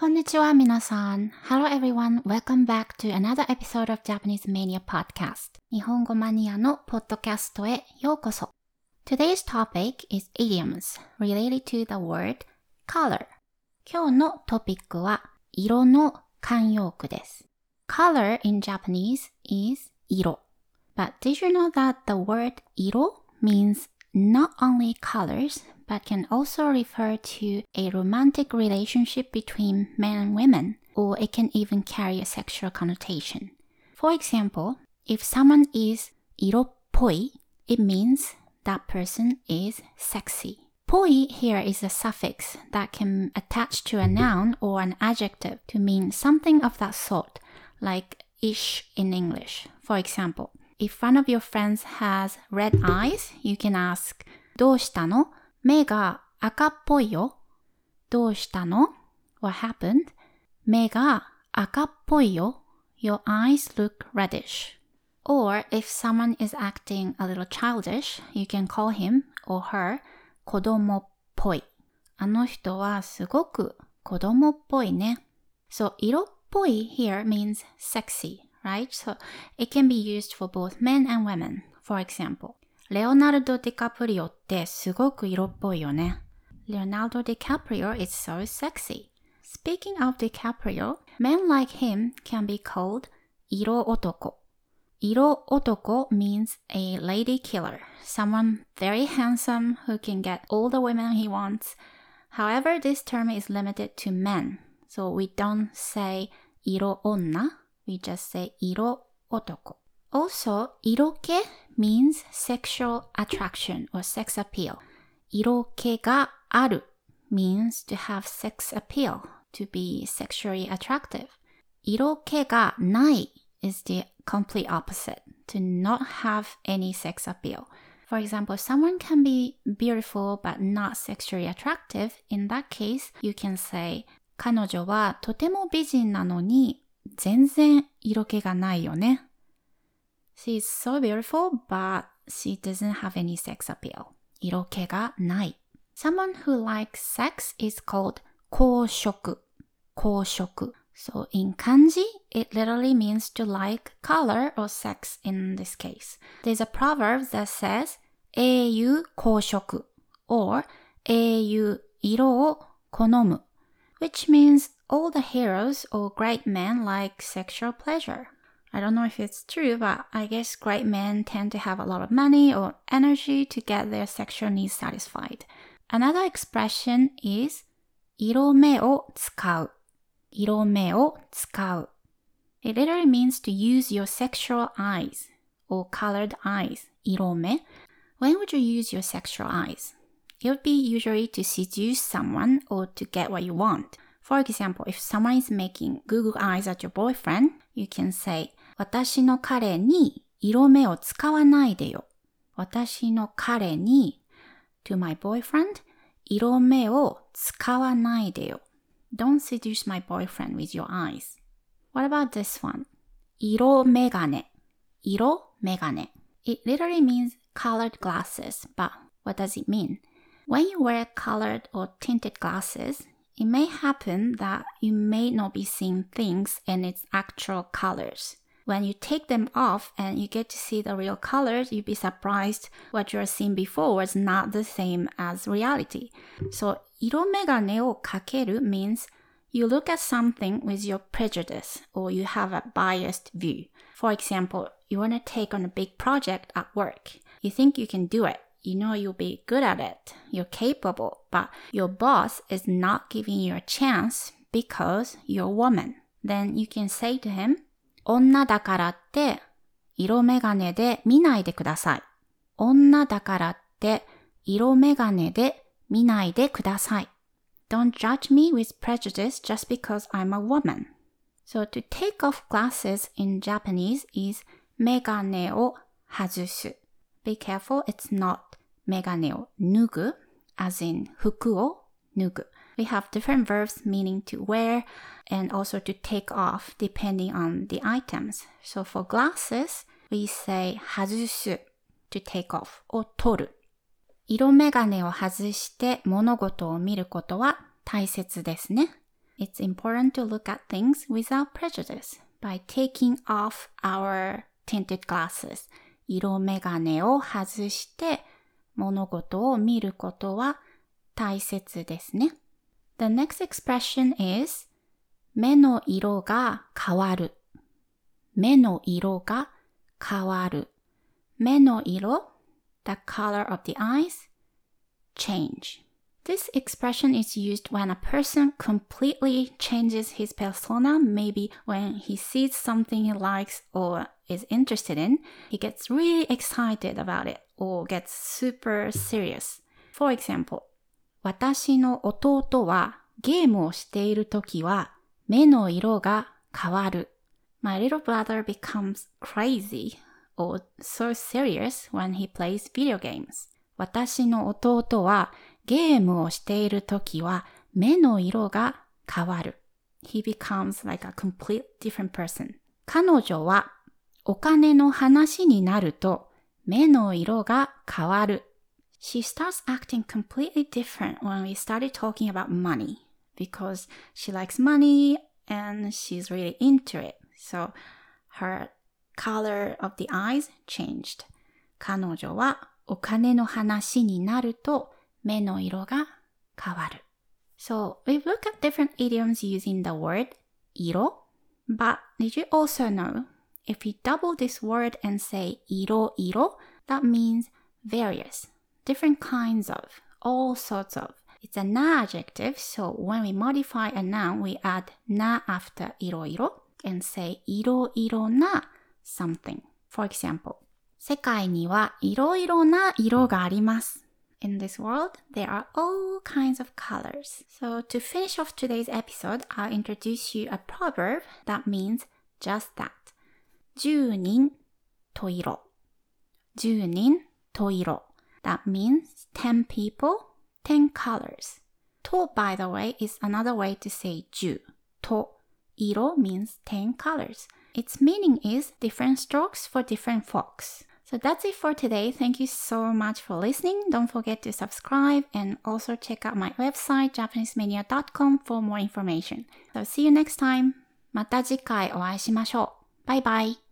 こんにちは、皆さん。Hello everyone. Welcome back to another episode of Japanese Mania Podcast. 日本語マニアのポッドキャストへようこそ。Today's topic is idioms related to the word color. 今日のトピックは色の慣用句です。Color in Japanese is 色。But did you know that the word 色 means not only colors but can also refer to a romantic relationship between men and women, or it can even carry a sexual connotation. For example, if someone is 色っぽい, it means that person is sexy. ぽい here is a suffix that can attach to a noun or an adjective to mean something of that sort, like ish in English. For example, if one of your friends has red eyes, you can ask, どうしたの 目が赤っぽいよ。どうしたの ?What happened? 目が赤っぽいよ。Your eyes look reddish. Or if someone is acting a little childish, you can call him or her 子供っぽい。あの人はすごく子供っぽいね。So 色っぽい here means sexy, right? So it can be used for both men and women. For example, レオナルド・ディカプリオってすごく色っぽいよね。Leonardo DiCaprio is so sexy. Speaking of DiCaprio, men like him can be called 色男。色男 means a lady killer, someone very handsome who can get all the women he wants. However, this term is limited to men, so we don't say 色女, we just say 色男。Also, 色気 means sexual attraction or sex appeal. 色気がある means to have sex appeal, to be sexually attractive. 色気がない is the complete opposite, to not have any sex appeal. For example, someone can be beautiful but not sexually attractive. In that case, you can say, 彼女はとても美人なのに全然色気がないよね。 She's so beautiful, but she doesn't have any sex appeal. 이렇게가 Someone who likes sex is called 好色. 好色. So in kanji, it literally means to like color or sex in this case. There's a proverb that says au koshoku or 英雄色を好む, iro which means all the heroes or great men like sexual pleasure. I don't know if it's true, but I guess great men tend to have a lot of money or energy to get their sexual needs satisfied. Another expression is 色目を使う。色目を使う。It literally means to use your sexual eyes or colored eyes. 色目. When would you use your sexual eyes? It would be usually to seduce someone or to get what you want. For example, if someone is making Google eyes at your boyfriend, you can say 私の彼に色目を使わないでよ。私の彼に to my boyfriend 色目を使わないでよ。Don't seduce my boyfriend with your eyes. What about this one? 色眼鏡。色眼鏡。It literally means colored glasses, but what does it mean? When you wear colored or tinted glasses, it may happen that you may not be seeing things in its actual colors when you take them off and you get to see the real colors, you'd be surprised what you're seeing before was not the same as reality. So, 色眼鏡をかける means you look at something with your prejudice or you have a biased view. For example, you want to take on a big project at work. You think you can do it. You know you'll be good at it. You're capable, but your boss is not giving you a chance because you're a woman. Then you can say to him, 女だからって色眼鏡で見ないでください。女だからって色眼鏡で見ないでください。Don't judge me with prejudice just because I'm a woman. So to take off glasses in Japanese is 眼鏡を外す。Be careful, it's not 眼鏡を脱ぐ as in 服を脱ぐ。We have different verbs meaning to wear and also to take off depending on the items. So for glasses, we say 外す to take off を取る。色眼鏡を外して物事を見ることは大切ですね。it's important to look at things without prejudice by taking off our tinted glasses. 色眼鏡を外して物事を見ることは大切ですね。The next expression is 目の色が変わる。目の色が変わる。目の色 the color of the eyes change. This expression is used when a person completely changes his persona, maybe when he sees something he likes or is interested in, he gets really excited about it or gets super serious. For example, 私の弟はゲームをしているときは目の色が変わる。My little brother becomes crazy or so serious when he plays video games. 私の弟はゲームをしているときは目の色が変わる。He becomes like a complete different person. 彼女はお金の話になると目の色が変わる。She starts acting completely different when we started talking about money because she likes money and she's really into it. So her color of the eyes changed. 彼女はお金の話になると目の色が変わる。So we've looked at different idioms using the word 色 but did you also know if you double this word and say 色色 that means various, different kinds of, all sorts of. It's a na adjective, so when we modify a noun, we add na after 色色 and say 色色な something. For example, 世界にはいろいろな色があります。In this world, there are all kinds of colors. So to finish off today's episode, I'll introduce you a proverb that means just that. 10人十色。10人十色。 That means 10 people, 10 colors. と by the way, is another way to say 10. と iro means 10 colors. Its meaning is different strokes for different folks. So that's it for today. Thank you so much for listening. Don't forget to subscribe and also check out my website japanesemania.com for more information. So see you next time. また次回お会いしましょう。バイバイ。